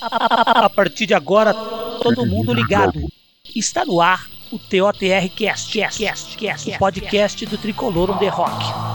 A partir de agora, todo mundo ligado. Está no ar o TOTR Cast, Cast, Cast, Cast, o podcast do Tricolor on the Rock.